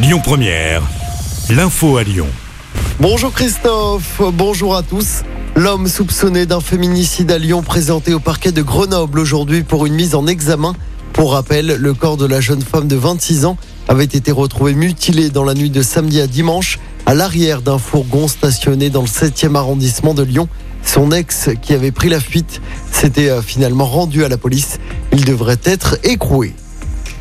Lyon Première, l'info à Lyon. Bonjour Christophe, bonjour à tous. L'homme soupçonné d'un féminicide à Lyon présenté au parquet de Grenoble aujourd'hui pour une mise en examen. Pour rappel, le corps de la jeune femme de 26 ans avait été retrouvé mutilé dans la nuit de samedi à dimanche à l'arrière d'un fourgon stationné dans le 7e arrondissement de Lyon. Son ex, qui avait pris la fuite, s'était euh, finalement rendu à la police. Il devrait être écroué.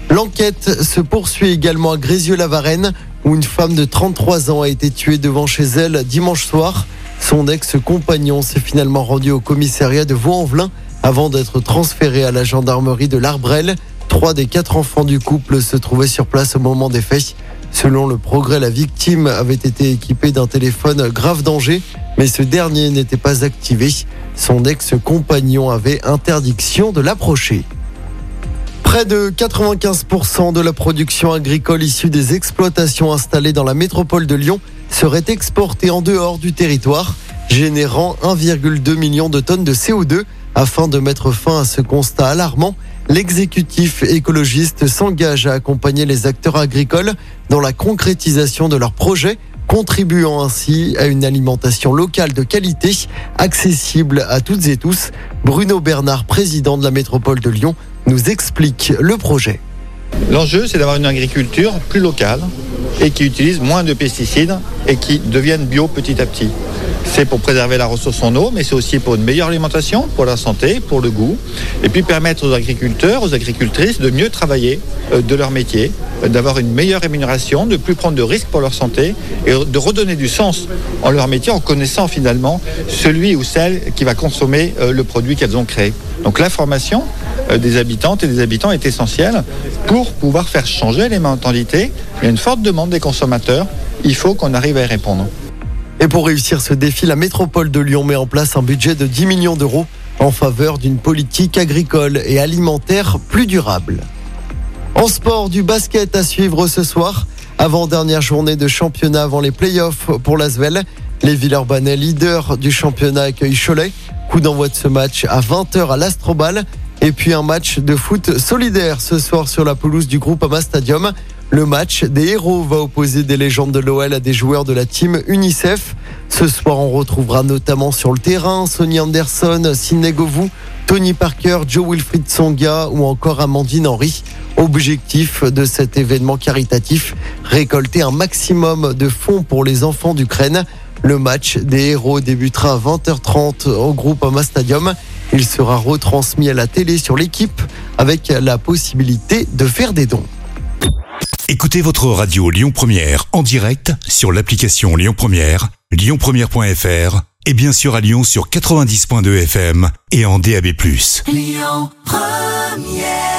L'enquête se poursuit également à Grézieux-la-Varenne, où une femme de 33 ans a été tuée devant chez elle dimanche soir. Son ex-compagnon s'est finalement rendu au commissariat de Vaux-en-Velin avant d'être transféré à la gendarmerie de l'Arbrel. Trois des quatre enfants du couple se trouvaient sur place au moment des faits. Selon le progrès, la victime avait été équipée d'un téléphone grave danger, mais ce dernier n'était pas activé. Son ex-compagnon avait interdiction de l'approcher. Près de 95% de la production agricole issue des exploitations installées dans la métropole de Lyon serait exportée en dehors du territoire, générant 1,2 million de tonnes de CO2. Afin de mettre fin à ce constat alarmant, l'exécutif écologiste s'engage à accompagner les acteurs agricoles dans la concrétisation de leurs projets contribuant ainsi à une alimentation locale de qualité, accessible à toutes et tous. Bruno Bernard, président de la métropole de Lyon, nous explique le projet. L'enjeu, c'est d'avoir une agriculture plus locale et qui utilise moins de pesticides et qui devienne bio petit à petit. C'est pour préserver la ressource en eau, mais c'est aussi pour une meilleure alimentation, pour la santé, pour le goût, et puis permettre aux agriculteurs, aux agricultrices de mieux travailler euh, de leur métier, euh, d'avoir une meilleure rémunération, de plus prendre de risques pour leur santé et de redonner du sens en leur métier en connaissant finalement celui ou celle qui va consommer euh, le produit qu'elles ont créé. Donc l'information des habitantes et des habitants est essentielle pour pouvoir faire changer les mentalités. Il y a une forte demande des consommateurs. Il faut qu'on arrive à y répondre. Et pour réussir ce défi, la métropole de Lyon met en place un budget de 10 millions d'euros en faveur d'une politique agricole et alimentaire plus durable. En sport, du basket à suivre ce soir. Avant-dernière journée de championnat avant les playoffs pour l'Asvel. Les Villeurbanais, leaders du championnat, accueillent Cholet. Coup d'envoi de ce match à 20h à l'Astrobal. Et puis un match de foot solidaire ce soir sur la pelouse du groupe Ama Stadium. Le match des héros va opposer des légendes de l'OL à des joueurs de la team UNICEF. Ce soir, on retrouvera notamment sur le terrain Sonny Anderson, Sidney Govou, Tony Parker, Joe Wilfried Songa ou encore Amandine Henry. Objectif de cet événement caritatif, récolter un maximum de fonds pour les enfants d'Ukraine. Le match des héros débutera à 20h30 au groupe Ama Stadium. Il sera retransmis à la télé sur l'équipe avec la possibilité de faire des dons. Écoutez votre radio Lyon Première en direct sur l'application Lyon Première, lyonpremière.fr et bien sûr à Lyon sur 90.2 FM et en DAB+. Lyon Première